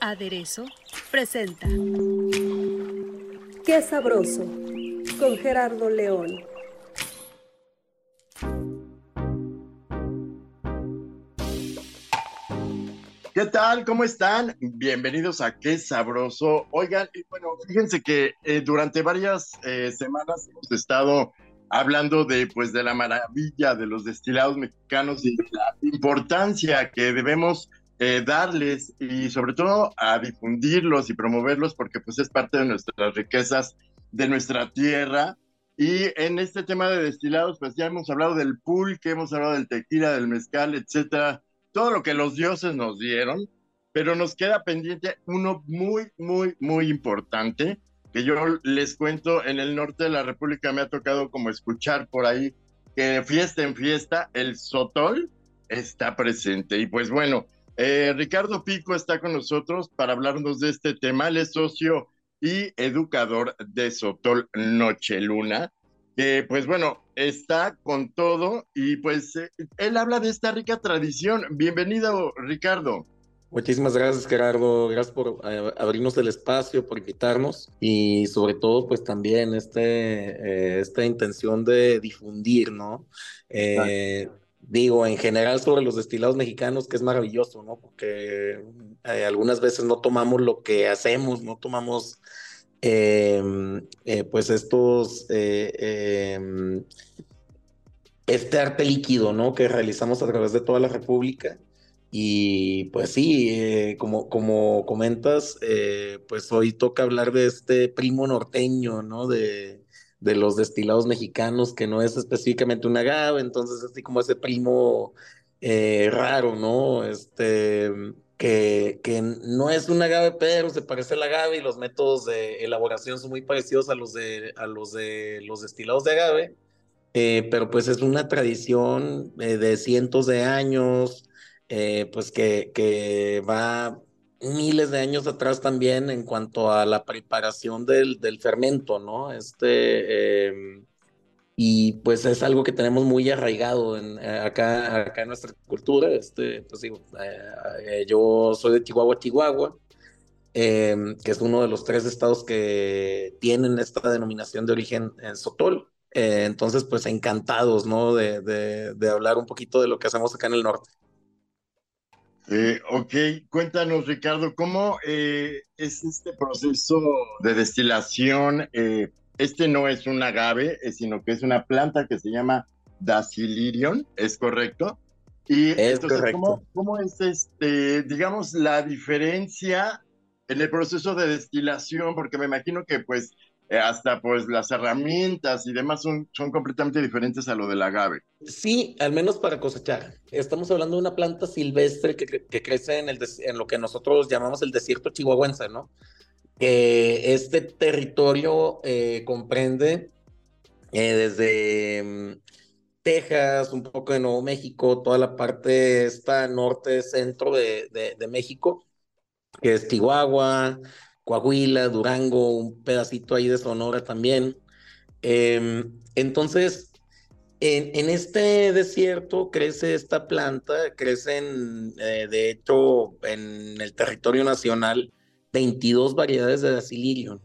Aderezo presenta Qué sabroso con Gerardo León. ¿Qué tal? ¿Cómo están? Bienvenidos a Qué Sabroso. Oigan, y bueno, fíjense que eh, durante varias eh, semanas hemos estado hablando de, pues, de la maravilla de los destilados mexicanos y de la importancia que debemos eh, darles y sobre todo a difundirlos y promoverlos porque pues es parte de nuestras riquezas de nuestra tierra. Y en este tema de destilados, pues ya hemos hablado del pulque, hemos hablado del tequila, del mezcal, etcétera todo lo que los dioses nos dieron, pero nos queda pendiente uno muy, muy, muy importante, que yo les cuento, en el norte de la República me ha tocado como escuchar por ahí que de fiesta en fiesta el sotol está presente. Y pues bueno, eh, Ricardo Pico está con nosotros para hablarnos de este tema. Él es socio y educador de Sotol Luna que pues bueno, está con todo y pues eh, él habla de esta rica tradición. Bienvenido, Ricardo. Muchísimas gracias, Gerardo. Gracias por eh, abrirnos el espacio, por invitarnos y sobre todo, pues también este, eh, esta intención de difundir, ¿no? Digo, en general sobre los destilados mexicanos, que es maravilloso, ¿no? Porque algunas veces no tomamos lo que hacemos, no tomamos Em, eh, pues estos, eh, em, este arte líquido, ¿no? Que realizamos a través de toda la República. Y pues sí, eh, como, como comentas, pues hoy toca hablar de este primo norteño, ¿no? De, de los destilados mexicanos, que no es específicamente un agave, entonces así como ese primo raro, ¿no? Este que, que, no es un agave, pero se parece al agave y los métodos de elaboración son muy parecidos a los de, a los, de los destilados de agave, eh, pero pues es una tradición eh, de cientos de años, eh, pues que, que va miles de años atrás también en cuanto a la preparación del, del fermento, ¿no? Este em, y pues es algo que tenemos muy arraigado en, eh, acá, acá en nuestra cultura. Este, pues digo, eh, eh, yo soy de Chihuahua, Chihuahua, em, que es uno de los tres estados que tienen esta denominación de origen en Sotol. entonces, pues encantados, ¿no? De, de, de, hablar un poquito de lo que hacemos acá en el norte. Ok, cuéntanos, Ricardo, ¿cómo es este proceso de destilación? este no es un agave, eh, sino que es una planta que se llama Dacilirion, ¿es correcto? Y es correcto. ¿cómo, es este, digamos, la diferencia en el proceso de destilación? Porque me imagino que pues eh, hasta pues las herramientas y demás son, son completamente diferentes a lo del agave. Sí, al menos para cosechar. Estamos hablando de una planta silvestre que, que crece en, el en lo que nosotros llamamos el desierto chihuahuense, ¿no? este territorio eh, comprende eh, desde mm, Texas, un poco de Nuevo México, toda la parte esta norte-centro de, de, México, que es Chihuahua, Coahuila, Durango, un pedacito ahí de Sonora también. Em, entonces, en, este desierto crece esta planta, crecen, eh, de hecho, en el territorio nacional, 22 variedades de Dacilirium.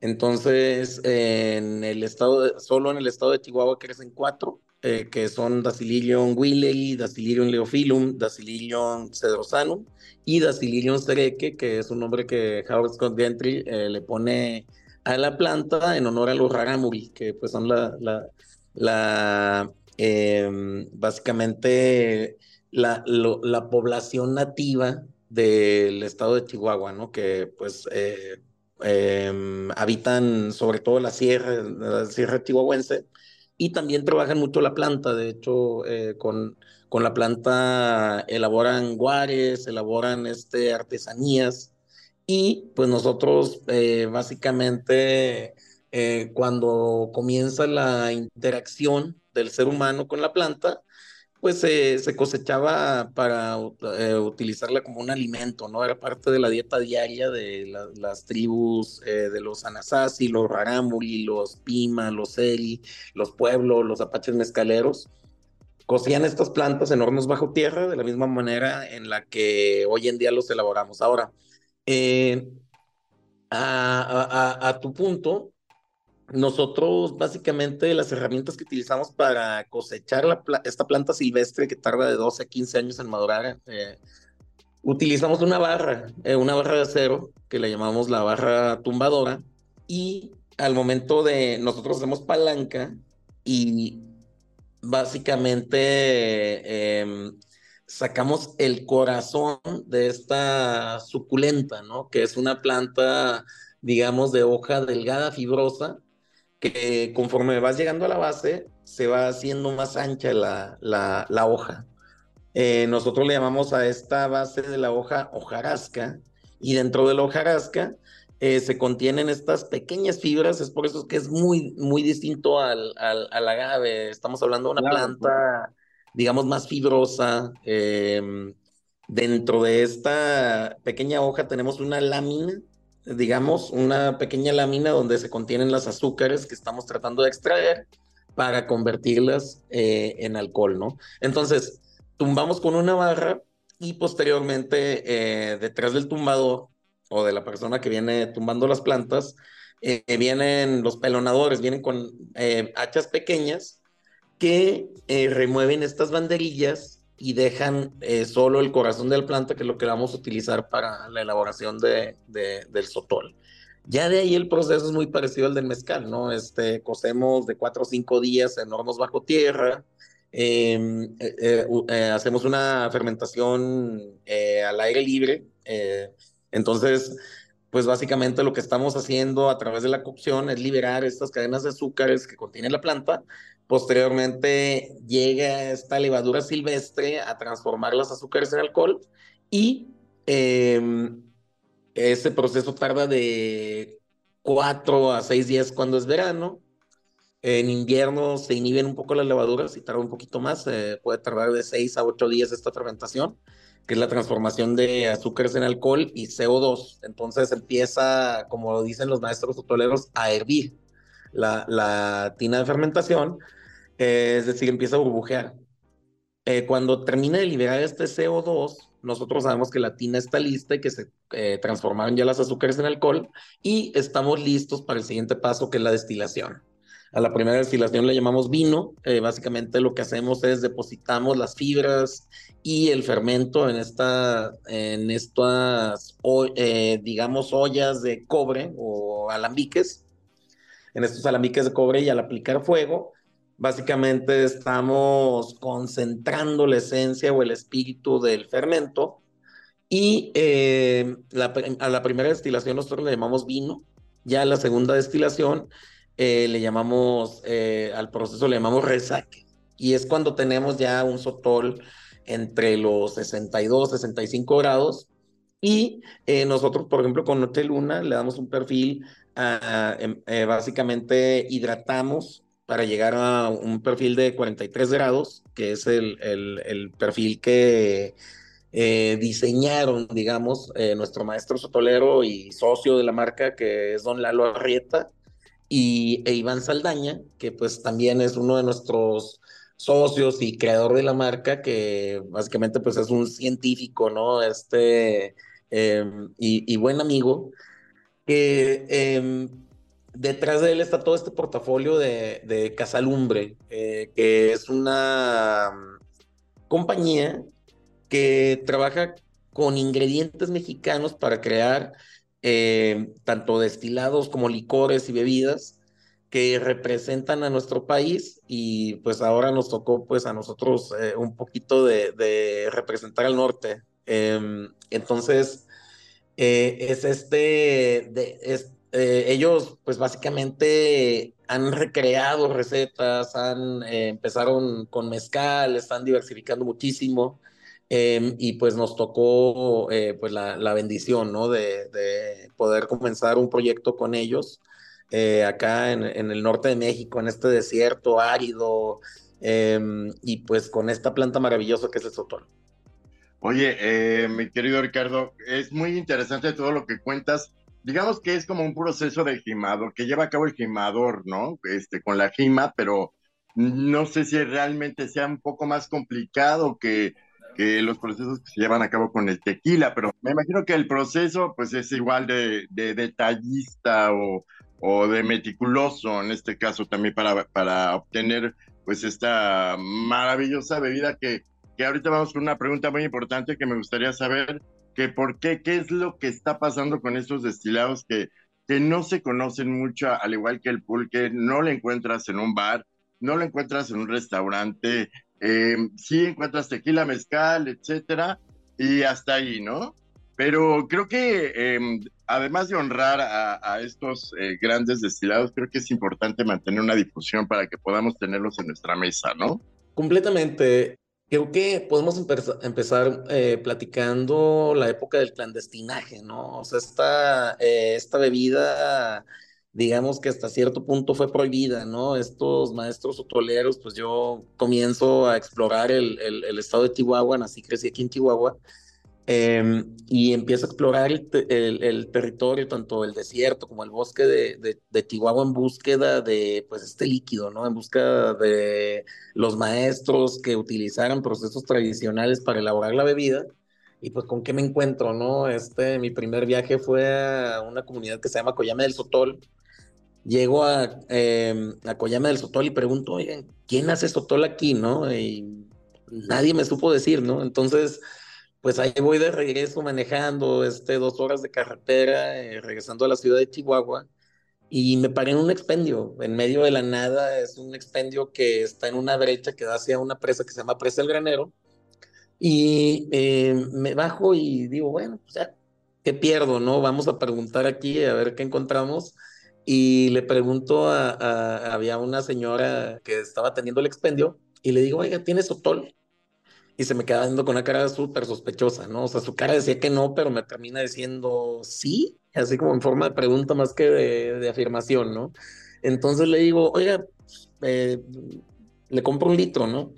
Entonces, en el estado solo en el estado de Chihuahua crecen cuatro, eh, que son Dacilirium willei, Dacilirium leophyllum, Dacilirium cedrosanum y Dacilirium cereque, que es un nombre que Howard Scott Gentry eh, le pone a la planta en honor a los raramuri, que pues son la, la, la em, básicamente la, la población nativa del estado de Chihuahua, ¿no? Que pues eh, em, habitan sobre todo la sierra, la sierra chihuahuense, y también trabajan mucho la planta, de hecho, eh, con, con la planta elaboran guares, elaboran este, artesanías y pues nosotros eh, básicamente eh, cuando comienza la interacción del ser humano con la planta, pues se cosechaba para eh, utilizarla como un alimento, ¿no? Era parte de la dieta diaria de las tribus eh, de los Anasazi, los Rarámuri, los Pima, los Eri, los pueblos, los apaches mezcaleros. Cocían estas plantas en hornos bajo tierra de la misma manera en la que hoy en día los elaboramos. Ahora, eh, a, tu punto, nosotros básicamente las herramientas que utilizamos para cosechar esta planta silvestre que tarda de 12 a 15 años en madurar, eh, utilizamos una barra, eh, una barra de acero que le llamamos la barra tumbadora y al momento de nosotros hacemos palanca y básicamente em, sacamos el corazón de esta suculenta, ¿no? Que es una planta, digamos, de hoja delgada, fibrosa, que conforme vas llegando a la base, se va haciendo más ancha la, la, hoja. Eh, nosotros le llamamos a esta base de la hoja hojarasca, y dentro de la hojarasca eh, se contienen estas pequeñas fibras, es por eso que es muy, muy distinto al, al, agave. Estamos hablando de una planta, digamos, más fibrosa. Em, dentro de esta pequeña hoja tenemos una lámina digamos, una pequeña lámina donde se contienen las azúcares que estamos tratando de extraer para convertirlas eh, en alcohol, ¿no? Entonces, tumbamos con una barra y posteriormente eh, detrás del tumbador o de la persona que viene tumbando las plantas, eh, vienen los pelonadores, vienen con hachas pequeñas que remueven estas banderillas y dejan eh, solo el corazón de la planta, que es lo que vamos a utilizar para la elaboración de, del sotol. Ya de ahí el proceso es muy parecido al del mezcal, ¿no? Este, cocemos de cuatro o cinco días en hornos bajo tierra, em, eh, eh, hacemos una fermentación al aire libre, entonces, pues básicamente lo que estamos haciendo a través de la cocción es liberar estas cadenas de azúcares que contiene la planta Posteriormente llega esta levadura silvestre a transformar los azúcares en alcohol y em, ese proceso tarda de cuatro a seis días cuando es verano. En invierno se inhiben un poco las levaduras y tarda un poquito más, puede tardar de seis a ocho días esta fermentación, que es la transformación de azúcares en alcohol y CO2. Entonces empieza, como dicen los maestros hotoleros, a hervir la tina de fermentación es decir, empieza a burbujear. Eh, cuando termina de liberar este CO2, nosotros sabemos que la tina está lista y que se eh, transformaron ya las azúcares en alcohol y estamos listos para el siguiente paso, que es la destilación. A la primera destilación le llamamos vino. Eh, básicamente lo que hacemos es depositamos las fibras y el fermento en, esta, en estas, digamos, ollas de cobre o alambiques. En estos alambiques de cobre y al aplicar fuego, Básicamente estamos concentrando la esencia o el espíritu del fermento y eh, a la primera destilación nosotros le llamamos vino, ya a la segunda destilación eh, le llamamos, eh, al proceso le llamamos resaque y es cuando tenemos ya un sotol entre los 62, 65 grados y nosotros, por ejemplo, con Noche Luna le damos un perfil, em, básicamente hidratamos para llegar a un perfil de 43 grados, que es el, el, perfil que eh, diseñaron, digamos, eh, nuestro maestro sotolero y socio de la marca, que es don Lalo Arrieta, y e Iván Saldaña, que pues también es uno de nuestros socios y creador de la marca, que básicamente pues es un científico, ¿no? Este, em, y, y, buen amigo, que em, detrás de él está todo este portafolio de, de Casalumbre, eh, que es una mm, compañía que trabaja con ingredientes mexicanos para crear eh, tanto destilados como licores y bebidas que representan a nuestro país y pues ahora nos tocó pues a nosotros eh, un poquito de, representar al norte. Em, entonces, es este, es, eh, ellos pues básicamente han recreado recetas, han, eh, empezaron con mezcal, están diversificando muchísimo em, y pues nos tocó eh, pues la, la, bendición, ¿no? De, de, poder comenzar un proyecto con ellos acá en, en, el norte de México, en este desierto árido y pues con esta planta maravillosa que es el sotol. Oye, mi querido Ricardo, es muy interesante todo lo que cuentas digamos que es como un proceso de gimador, que lleva a cabo el gimador, ¿no? Este, con la gima, pero no sé si realmente sea un poco más complicado que, que los procesos que se llevan a cabo con el tequila, pero me imagino que el proceso pues es igual de, de detallista o, o, de meticuloso en este caso también para, para obtener pues esta maravillosa bebida que, que ahorita vamos con una pregunta muy importante que me gustaría saber que por qué, qué es lo que está pasando con estos destilados que, que no se conocen mucho, al igual que el pulque, no lo encuentras en un bar, no lo encuentras en un restaurante, eh, sí encuentras tequila, mezcal, etcétera, y hasta ahí, ¿no? Pero creo que em, además de honrar a, estos eh, grandes destilados, creo que es importante mantener una difusión para que podamos tenerlos en nuestra mesa, ¿no? Completamente. Creo que podemos empezar eh, platicando la época del clandestinaje, ¿no? O sea, esta, eh, esta bebida, digamos que hasta cierto punto fue prohibida, ¿no? Estos maestros hotoleros, pues yo comienzo a explorar el, el, el estado de Chihuahua, nací, crecí aquí en Chihuahua, Em, y empieza a explorar el, territorio, tanto el desierto como el bosque de, de, Chihuahua en búsqueda de pues este líquido, ¿no? En busca de los maestros que utilizaran procesos tradicionales para elaborar la bebida. Y pues con qué me encuentro, ¿no? Este, mi primer viaje fue a una comunidad que se llama Coyame del Sotol. Llego a, eh, a Coyame del Sotol y pregunto, oigan, ¿quién hace Sotol aquí, no? Y nadie me supo decir, ¿no? Entonces pues ahí voy de regreso manejando este, dos horas de carretera, eh, regresando a la ciudad de Chihuahua, y me paré en un expendio, en medio de la nada, es un expendio que está en una brecha que da hacia una presa que se llama Presa del Granero, y eh, me bajo y digo, bueno, pues ya, ¿qué pierdo, no? Vamos a preguntar aquí a ver qué encontramos, y le pregunto a, había una señora que estaba teniendo el expendio, y le digo, oiga, ¿tienes sotol? Y se me queda viendo con una cara súper sospechosa, ¿no? O sea, su cara decía que no, pero me termina diciendo sí, así como en forma de pregunta más que de, afirmación, ¿no? Entonces le digo, oiga, eh, le compro un litro, ¿no?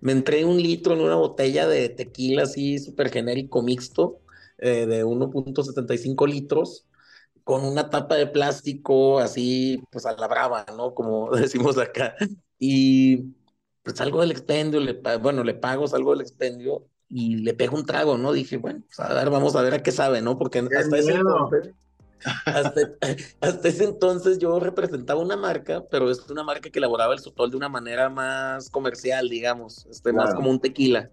Me entré un litro en una botella de tequila así súper genérico mixto eh, de 1.75 litros con una tapa de plástico así, pues a la brava, ¿no? Como decimos acá. Y pues salgo del expendio, le, bueno, le pago, salgo del expendio y le pego un trago, ¿no? Dije, bueno, pues a ver, vamos a ver a qué sabe, ¿no? Porque hasta ese, entonces, hasta, ese entonces yo representaba una marca, pero es una marca que elaboraba el sotol de una manera más comercial, digamos, este, más como un tequila.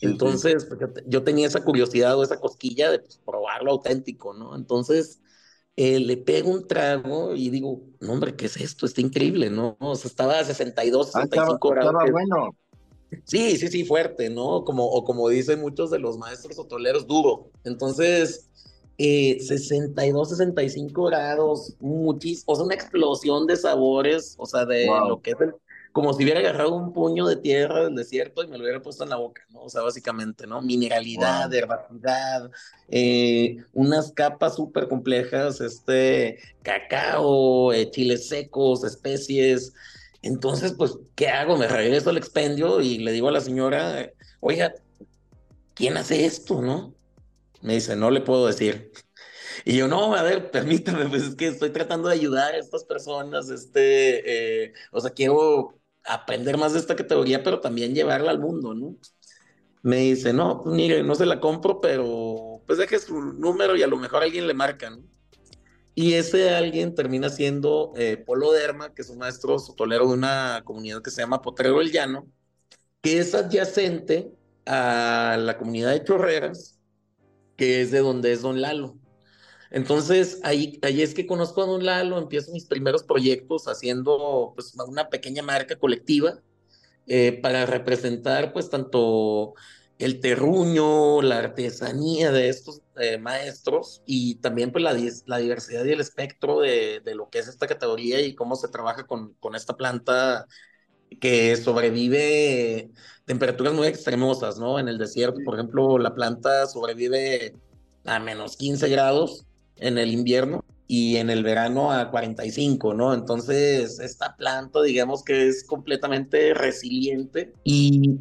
Entonces, pues, yo, tenía esa curiosidad o esa cosquilla de pues, probarlo auténtico, ¿no? Entonces, eh, le pego un trago y digo, no hombre, ¿qué es esto? Está increíble, ¿no? O sea, estaba a 62, 65 grados. Estaba bueno. Sí, sí, sí, fuerte, ¿no? Como, o como dicen muchos de los maestros hotoleros, duro. Entonces, eh, 62, 65 grados, muchísimo, o sea, una explosión de sabores, o sea, de lo que es el, como si hubiera agarrado un puño de tierra del desierto y me lo hubiera puesto en la boca, ¿no? O sea, básicamente, ¿no? Mineralidad, herbacidad, eh, unas capas súper complejas, este, cacao, eh, chiles secos, especies. Entonces, pues, ¿qué hago? Me regreso al expendio y le digo a la señora, oiga, ¿quién hace esto, no? Me dice, no le puedo decir. Y yo, no, a ver, permítame, pues es que estoy tratando de ayudar a estas personas, este, eh, o sea, quiero aprender más de esta categoría, pero también llevarla al mundo, ¿no? Me dice, no, pues mire, no se la compro, pero pues deje su número y a lo mejor alguien le marca, ¿no? Y ese alguien termina siendo eh, Polo Derma, que es un maestro sotolero de una comunidad que se llama Potrero el Llano, que es adyacente a la comunidad de Chorreras, que es de donde es Don Lalo. Entonces, ahí, ahí es que conozco a Don Lalo, empiezo mis primeros proyectos haciendo pues, una pequeña marca colectiva eh, para representar pues tanto el terruño, la artesanía de estos eh, maestros y también pues la, la, diversidad y el espectro de, de, lo que es esta categoría y cómo se trabaja con, con esta planta que sobrevive temperaturas muy extremosas, ¿no? En el desierto, por ejemplo, la planta sobrevive a menos 15 grados en el invierno y en el verano a 45, ¿no? Entonces, esta planta, digamos que es completamente resiliente y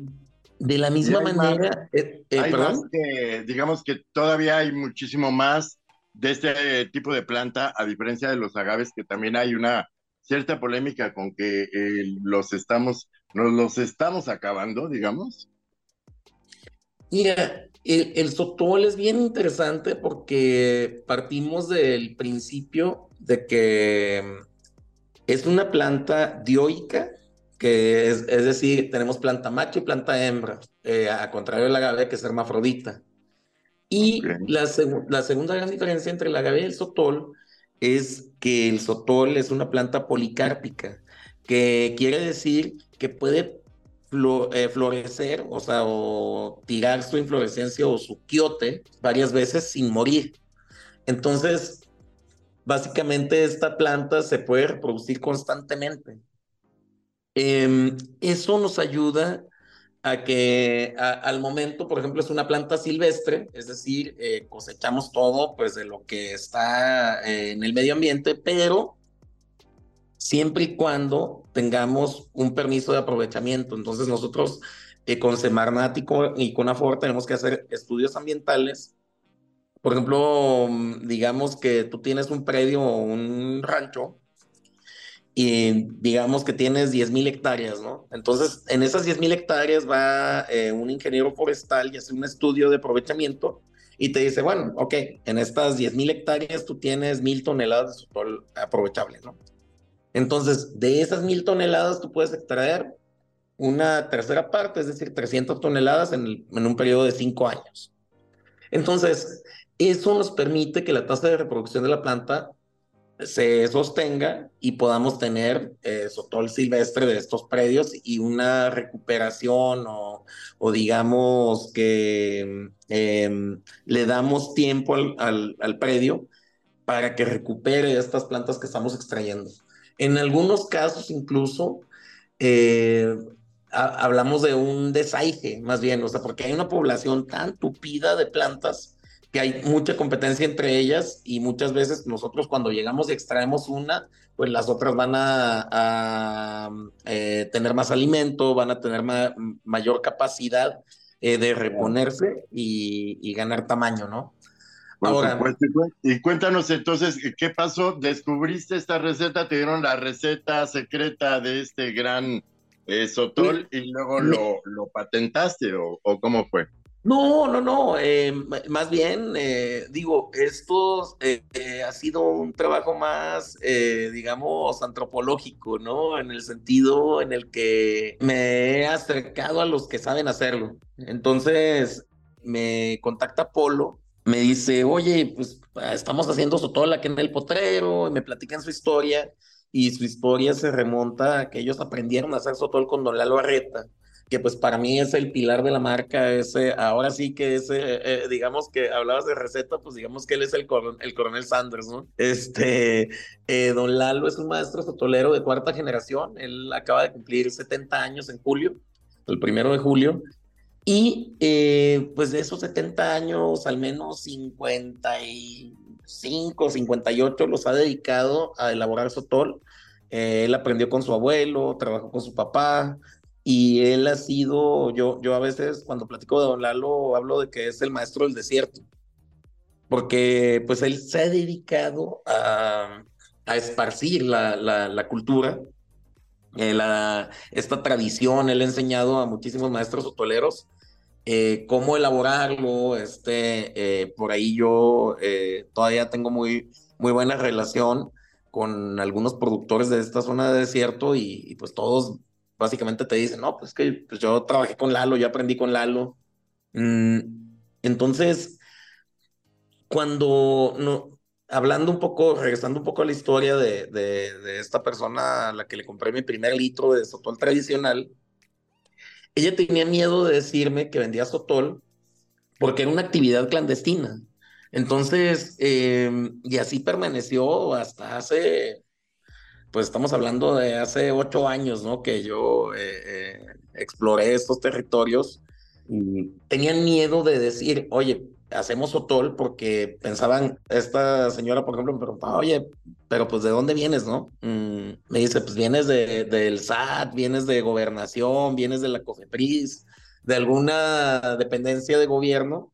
de la misma manera, eh, eh, digamos que todavía hay muchísimo más de este tipo de planta, a diferencia de los agaves, que también hay una cierta polémica con que eh, los estamos, nos los estamos acabando, digamos. Mira, el, el, sotol es bien interesante porque partimos del principio de que es una planta dioica, que es, es decir, tenemos planta macho y planta hembra, eh, a contrario del agave que es hermafrodita. Y la, la, segunda gran diferencia entre el agave y el sotol es que el sotol es una planta policárpica, que quiere decir que puede florecer, o sea, o tirar su inflorescencia o su quiote varias veces sin morir. Entonces, básicamente esta planta se puede reproducir constantemente. Em, eso nos ayuda a que al momento, por ejemplo, es una planta silvestre, es decir, eh, cosechamos todo pues de lo que está eh, en el medio ambiente, pero siempre y cuando tengamos un permiso de aprovechamiento. Entonces nosotros eh, con Semarnat y con Afor tenemos que hacer estudios ambientales. Por ejemplo, mm, digamos que tú tienes un predio o un rancho y digamos que tienes 10.000 hectáreas, ¿no? Entonces, en esas 10.000 hectáreas va eh, un ingeniero forestal y hace un estudio de aprovechamiento y te dice, bueno, ok, en estas 10.000 hectáreas tú tienes 1.000 toneladas de sotol aprovechable, ¿no? Entonces, de esas mil toneladas, tú puedes extraer una tercera parte, es decir, 300 toneladas en, un periodo de cinco años. Entonces, eso nos permite que la tasa de reproducción de la planta se sostenga y podamos tener eh, sotol silvestre de estos predios y una recuperación o, digamos que em, le damos tiempo al, al predio para que recupere estas plantas que estamos extrayendo. En algunos casos incluso eh, hablamos de un desaige, más bien, o sea, porque hay una población tan tupida de plantas que hay mucha competencia entre ellas y muchas veces nosotros cuando llegamos y extraemos una, pues las otras van a, eh, tener más alimento, van a tener mayor capacidad eh, de reponerse y, ganar tamaño, ¿no? Ahora, y cuéntanos entonces, ¿qué pasó? ¿Descubriste esta receta? ¿Te dieron la receta secreta de este gran eh, sotol y luego lo, lo patentaste o, cómo fue? No, no, no. Eh, más bien, eh, digo, esto ha sido un trabajo más, digamos, antropológico, ¿no? En el sentido en el que me he acercado a los que saben hacerlo. Entonces, me contacta Polo me dice, oye, pues estamos haciendo Sotol aquí en el potrero, y me platican su historia, y su historia se remonta a que ellos aprendieron a hacer Sotol con Don Lalo Arreta, que pues para mí es el pilar de la marca, ese, ahora sí que ese, eh, eh, digamos que hablabas de receta, pues digamos que él es el, el coronel Sanders, ¿no? Este, eh, Don Lalo es un maestro sotolero de cuarta generación, él acaba de cumplir 70 años en julio, el primero de julio, y eh, pues de esos 70 años, al menos 55, 58 los ha dedicado a elaborar sotol. Eh, él aprendió con su abuelo, trabajó con su papá y él ha sido, yo, yo a veces cuando platico de Don Lalo hablo de que es el maestro del desierto, porque pues él se ha dedicado a, a esparcir la, la, la cultura eh, la, esta tradición, él ha enseñado a muchísimos maestros hotoleros eh, cómo elaborarlo, este, eh, por ahí yo todavía tengo muy, muy buena relación con algunos productores de esta zona de desierto y, pues todos básicamente te dicen, no, pues que pues yo trabajé con Lalo, yo aprendí con Lalo. Mm, entonces, cuando no, hablando un poco, regresando un poco a la historia de, de, esta persona a la que le compré mi primer litro de sotol tradicional, ella tenía miedo de decirme que vendía sotol porque era una actividad clandestina. Entonces, em, y así permaneció hasta hace, pues estamos hablando de hace ocho años, ¿no? Que yo eh, eh, exploré estos territorios y tenían miedo de decir, oye, hacemos sotol porque pensaban, esta señora, por ejemplo, me preguntaba, oye, pero pues ¿de dónde vienes, no? Mm, me dice, pues vienes de, del SAT, vienes de gobernación, vienes de la COFEPRIS, de alguna dependencia de gobierno,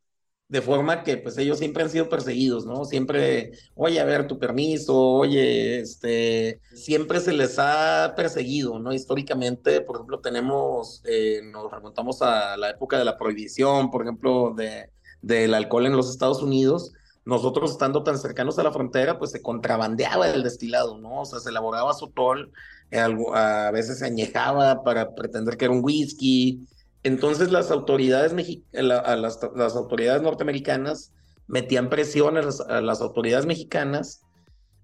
de forma que pues ellos siempre han sido perseguidos, ¿no? Siempre, oye, a ver tu permiso, oye, este, siempre se les ha perseguido, ¿no? Históricamente, por ejemplo, tenemos, eh, nos remontamos a la época de la prohibición, por ejemplo, de, del alcohol en los Estados Unidos, nosotros estando tan cercanos a la frontera, pues se contrabandeaba el destilado, ¿no? O sea, se elaboraba sotol, a veces se añejaba para pretender que era un whisky, entonces las autoridades, las, autoridades norteamericanas metían presión a las, autoridades mexicanas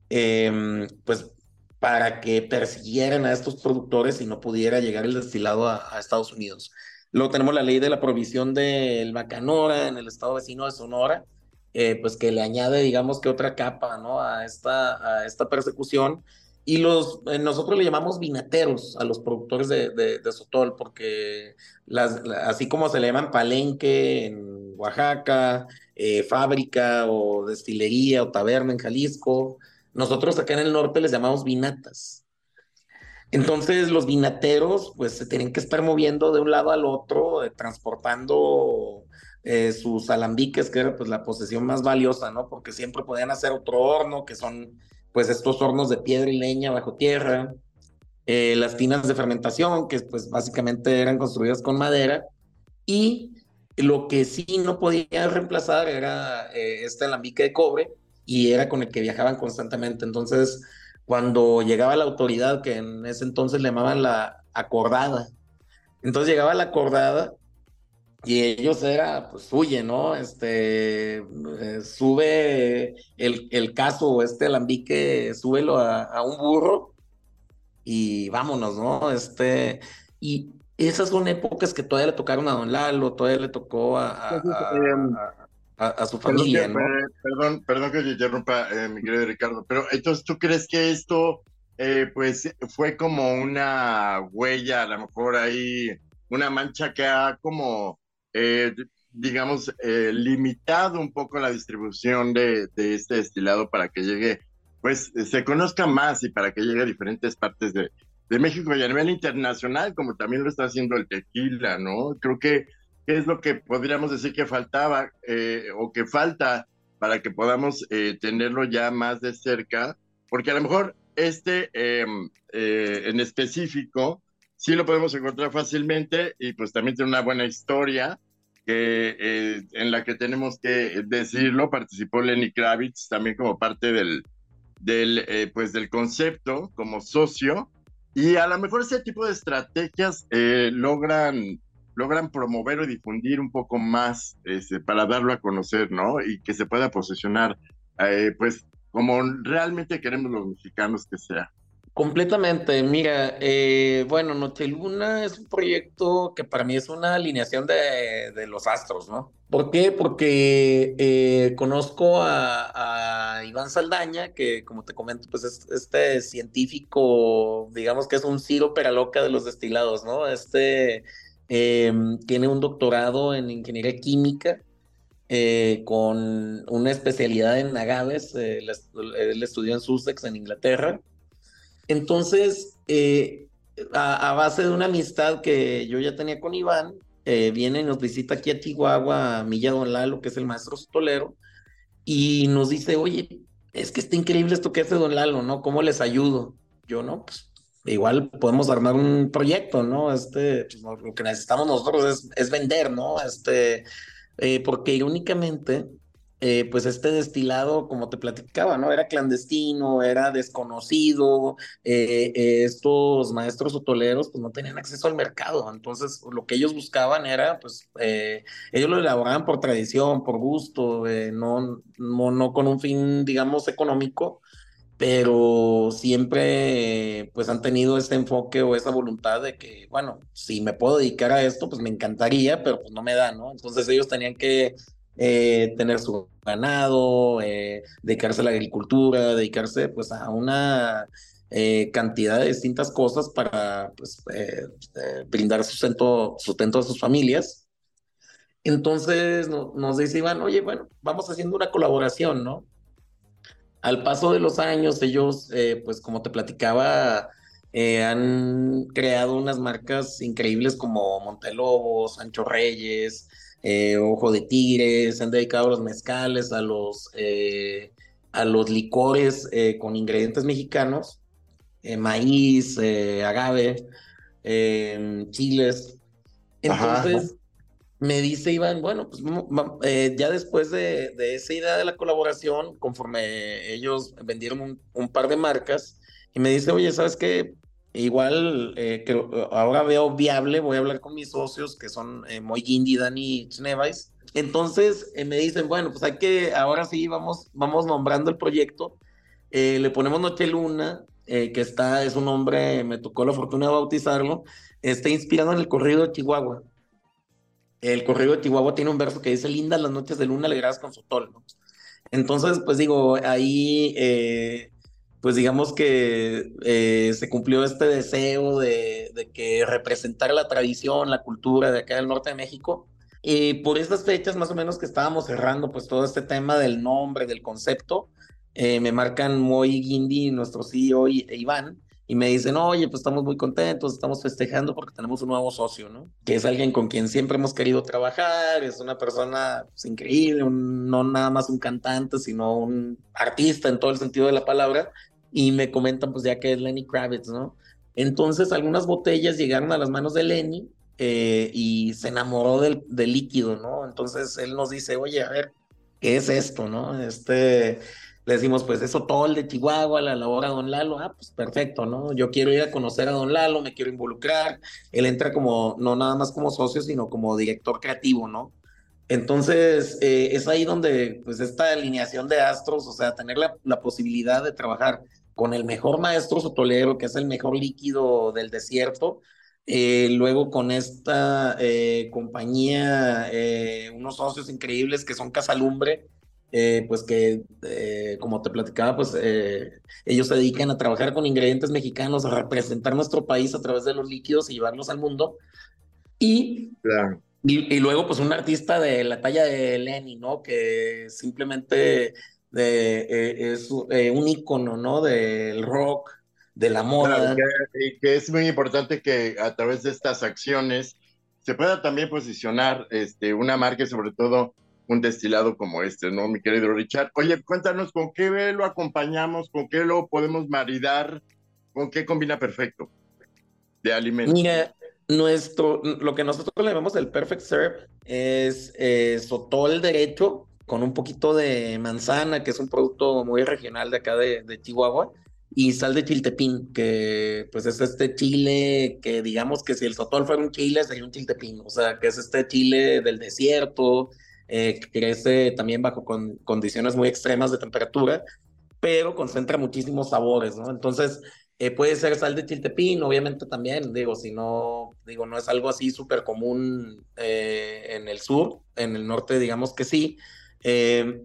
em, pues para que persiguieran a estos productores y no pudiera llegar el destilado a, Estados Unidos. Luego tenemos la ley de la provisión del Bacanora en el estado vecino de Sonora, eh, pues que le añade, digamos que otra capa, ¿no? A esta, a esta persecución y los, eh, nosotros le llamamos vinateros a los productores de, de, sotol, porque las, así como se le llaman palenque en Oaxaca, eh, fábrica o destilería o taberna en Jalisco, nosotros acá en el norte les llamamos vinatas. Entonces los vinateros pues se tienen que estar moviendo de un lado al otro, eh, transportando sus alambiques, que era pues la posesión más valiosa, ¿no? Porque siempre podían hacer otro horno, que son pues estos hornos de piedra y leña bajo tierra, eh, las tinas de fermentación, que pues básicamente eran construidas con madera, y lo que sí no podía reemplazar era eh, este alambique de cobre, y era con el que viajaban constantemente. Entonces, cuando llegaba la autoridad, que en ese entonces le llamaban la acordada, entonces llegaba la acordada y ellos era, pues huye, ¿no? Este, eh, sube el, el caso, este alambique, súbelo a, a, un burro y vámonos, ¿no? Este, y esas son épocas que todavía le tocaron a don Lalo, todavía le tocó a, a, su familia, ¿no? Perdón, perdón que te interrumpa, eh, mi querido Ricardo, pero entonces, ¿tú crees que esto, eh, pues, fue como una huella, a lo mejor ahí, una mancha que ha como eh, digamos, eh, limitado un poco la distribución de, este destilado para que llegue, pues se conozca más y para que llegue a diferentes partes de, México y a nivel internacional, como también lo está haciendo el tequila, ¿no? Creo que es lo que podríamos decir que faltaba eh, o que falta para que podamos tenerlo ya más de cerca, porque a lo mejor este em, en específico sí lo podemos encontrar fácilmente y pues también tiene una buena historia que, eh, en la que tenemos que decirlo, participó Lenny Kravitz también como parte del, del, eh, pues del concepto, como socio, y a lo mejor ese tipo de estrategias eh, logran, logran promover o difundir un poco más este, para darlo a conocer, ¿no? Y que se pueda posicionar, pues, como realmente queremos los mexicanos que sea. Completamente. Mira, eh, bueno, Noche Luna es un proyecto que para mí es una alineación de, de los astros, ¿no? ¿Por qué? Porque eh, conozco a, a, Iván Saldaña, que como te comento, pues es este científico, digamos que es un Ciro Peraloca de los destilados, ¿no? Este em, tiene un doctorado en ingeniería química. Eh, con una especialidad en agaves, él estudió en Sussex, en Inglaterra, entonces, eh, a, base de una amistad que yo ya tenía con Iván, eh, viene y nos visita aquí a Chihuahua, a Milla Don Lalo, que es el maestro sotolero, y nos dice, oye, es que está increíble esto que hace Don Lalo, ¿no? ¿Cómo les ayudo? Yo, no, pues igual podemos armar un proyecto, ¿no? Este, pues, lo que necesitamos nosotros es, vender, ¿no? Este, eh, porque irónicamente, eh, pues este destilado, como te platicaba, ¿no? Era clandestino, era desconocido, eh, eh, estos maestros hotoleros pues no tenían acceso al mercado, entonces lo que ellos buscaban era, pues, ellos lo elaboraban por tradición, por gusto, no, no, no, con un fin, digamos, económico, pero siempre pues han tenido ese enfoque o esa voluntad de que, bueno, si me puedo dedicar a esto, pues me encantaría, pero pues no me da, ¿no? Entonces ellos tenían que eh, tener su ganado, eh, dedicarse a la agricultura, dedicarse pues a una eh, cantidad de distintas cosas para pues, brindar sustento, sustento a sus familias. Entonces nos dice oye, bueno, vamos haciendo una colaboración, ¿no? Al paso de los años, ellos, pues como te platicaba, han creado unas marcas increíbles como Montelobos, Sancho Reyes, eh, Ojo de Tigre, se han dedicado a los mezcales, a los, eh, a los licores eh, con ingredientes mexicanos, maíz, agave, chiles. Entonces, me dice Iván, bueno, pues ya después de, esa idea de la colaboración, conforme ellos vendieron un, par de marcas, y me dice, oye, ¿sabes qué? Igual, eh, ahora veo viable, voy a hablar con mis socios que son eh, Moy Dani Chnevais. Entonces eh, me dicen, bueno, pues hay que, ahora sí vamos, vamos nombrando el proyecto. Eh, le ponemos Noche Luna, que está, es un nombre, me tocó la fortuna de bautizarlo, está inspirado en el corrido de Chihuahua. El corrido de Chihuahua tiene un verso que dice, lindas las noches de luna alegradas con su tol. Entonces, pues digo, ahí pues digamos que eh, se cumplió este deseo de, que representara la tradición, la cultura de acá del norte de México. Y por estas fechas más o menos que estábamos cerrando pues todo este tema del nombre, del concepto, eh, me marcan Moy Guindi, nuestro CEO e Iván, y me dicen, oye, pues estamos muy contentos, estamos festejando porque tenemos un nuevo socio, ¿no? Que es alguien con quien siempre hemos querido trabajar, es una persona pues, increíble, no nada más un cantante, sino un artista en todo el sentido de la palabra, y me comentan pues ya que es Lenny Kravitz, ¿no? Entonces algunas botellas llegaron a las manos de Lenny eh, y se enamoró del, del, líquido, ¿no? Entonces él nos dice, oye, a ver, ¿qué es esto, no? Este, le decimos, pues eso todo el de Chihuahua, la labora Don Lalo, ah, pues perfecto, ¿no? Yo quiero ir a conocer a Don Lalo, me quiero involucrar, él entra como, no nada más como socio, sino como director creativo, ¿no? Entonces, eh, es ahí donde, pues, esta alineación de astros, o sea, tener la, la posibilidad de trabajar con el mejor maestro sotolero, que es el mejor líquido del desierto. Eh, luego con esta eh, compañía, eh, unos socios increíbles que son Casalumbre, pues que, como te platicaba, pues ellos se dedican a trabajar con ingredientes mexicanos, a representar nuestro país a través de los líquidos y llevarlos al mundo. Y, y, y, luego, pues un artista de la talla de Lenny, ¿no? Que simplemente de, eh, es eh, un icono, ¿no? Del rock, de la moda. y que, es muy importante que a través de estas acciones se pueda también posicionar este, una marca sobre todo un destilado como este, ¿no, mi querido Richard? Oye, cuéntanos con qué lo acompañamos, con qué lo podemos maridar, con qué combina perfecto de alimentos. Mira, nuestro, lo que nosotros le llamamos el Perfect Serve es eh, sotol derecho, con un poquito de manzana, que es un producto muy regional de acá de, Chihuahua, y sal de chiltepín, que pues es este chile que digamos que si el sotol fuera un chile, sería un chiltepín, o sea, que es este chile del desierto, eh, crece también bajo condiciones muy extremas de temperatura, pero concentra muchísimos sabores, ¿no? Entonces, eh, puede ser sal de chiltepín, obviamente también, digo, si no, digo, no es algo así súper común eh, en el sur, en el norte digamos que sí, eh,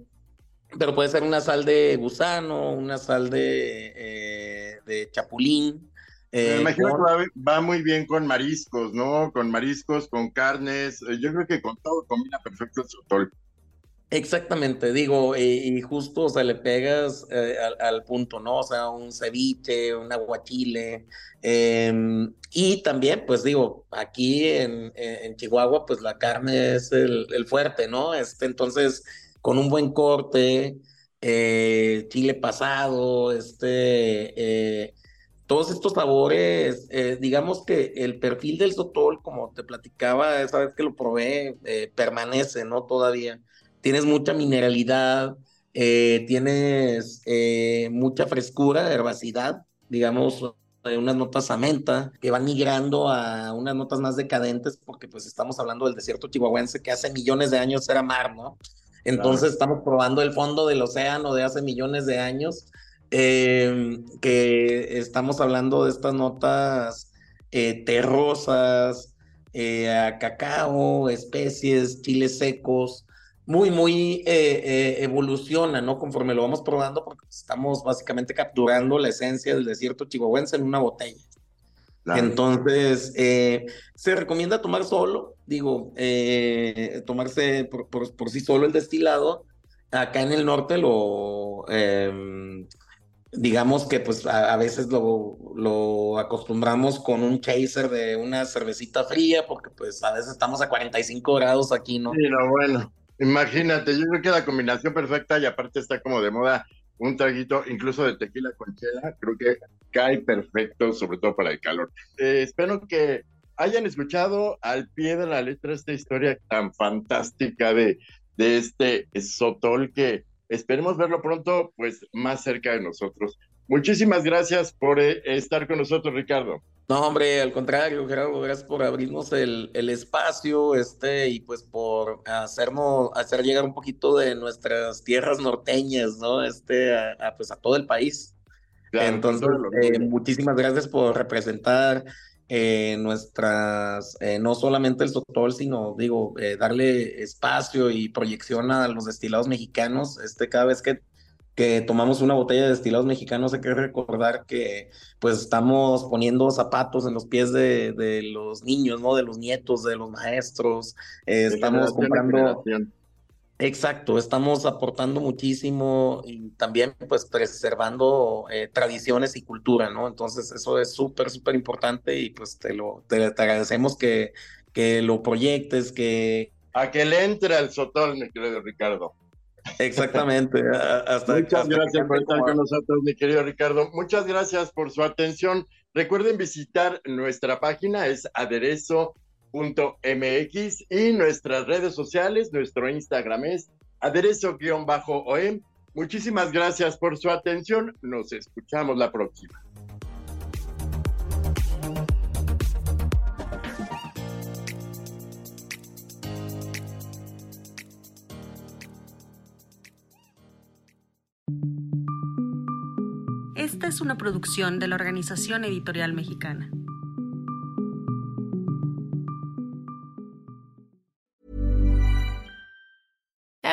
pero puede ser una sal de gusano, una sal de, eh, de chapulín. Eh, Me imagino que va, muy bien con mariscos, ¿no? Con mariscos, con carnes. Yo creo que con todo combina perfecto el sotol. Exactamente, digo, y, justo, o sea, le pegas al, punto, ¿no? O sea, un ceviche, un aguachile. Em, y también, pues digo, aquí en, en, Chihuahua, pues la carne es el, el fuerte, ¿no? Este, entonces, con un buen corte, eh, chile pasado, este, eh, todos estos sabores, eh, digamos que el perfil del sotol, como te platicaba esa vez que lo probé, permanece, ¿no? Todavía. Tienes mucha mineralidad, tienes mucha frescura, herbacidad, digamos, unas notas a menta que van migrando a unas notas más decadentes porque pues estamos hablando del desierto chihuahuense que hace millones de años era mar, ¿no? Entonces estamos probando el fondo del océano de hace millones de años em, que estamos hablando de estas notas eh, terrosas, eh, a cacao, especies, chiles secos, muy, muy evoluciona, ¿no? Conforme lo vamos probando, porque estamos básicamente capturando la esencia del desierto chihuahuense en una botella. Entonces, eh, se recomienda tomar solo, digo, eh, tomarse por, por, sí solo el destilado. Acá en el norte lo, em, digamos que pues a, veces lo, acostumbramos con un chaser de una cervecita fría, porque pues a veces estamos a 45 grados aquí, ¿no? No, bueno, imagínate, yo creo que la combinación perfecta y aparte está como de moda un traguito incluso de tequila con chela, creo que cae perfecto, sobre todo para el calor. Eh, espero que hayan escuchado al pie de la letra esta historia tan fantástica de, de este Sotol que esperemos verlo pronto, pues más cerca de nosotros. Muchísimas gracias por eh, estar con nosotros, Ricardo. No, hombre, al contrario, Gerardo, gracias por abrirnos el, el, espacio este y pues por hacernos, hacer llegar un poquito de nuestras tierras norteñas, ¿no? Este, a, pues a todo el país. Entonces, eh, muchísimas gracias por representar eh, nuestras, eh, no solamente el Sotol, sino, digo, darle espacio y proyección a los destilados mexicanos. Este, cada vez que que tomamos una botella de destilados mexicanos, hay que recordar que pues estamos poniendo zapatos en los pies de, de los niños, ¿no? De los nietos, de los maestros. Eh, estamos comprando... Exacto, estamos aportando muchísimo y también pues preservando eh, tradiciones y cultura, ¿no? Entonces eso es súper, súper importante y pues te lo te, agradecemos que, que lo proyectes, que... A que le entre al sotol, mi querido Ricardo. Exactamente. Hasta, Muchas gracias por estar con nosotros, mi querido Ricardo. Muchas gracias por su atención. Recuerden visitar nuestra página, es aderezo.mx y nuestras redes sociales, nuestro Instagram es aderezo-om. Muchísimas gracias por su atención. Nos escuchamos la próxima. Esta es una producción de la Organización Editorial Mexicana.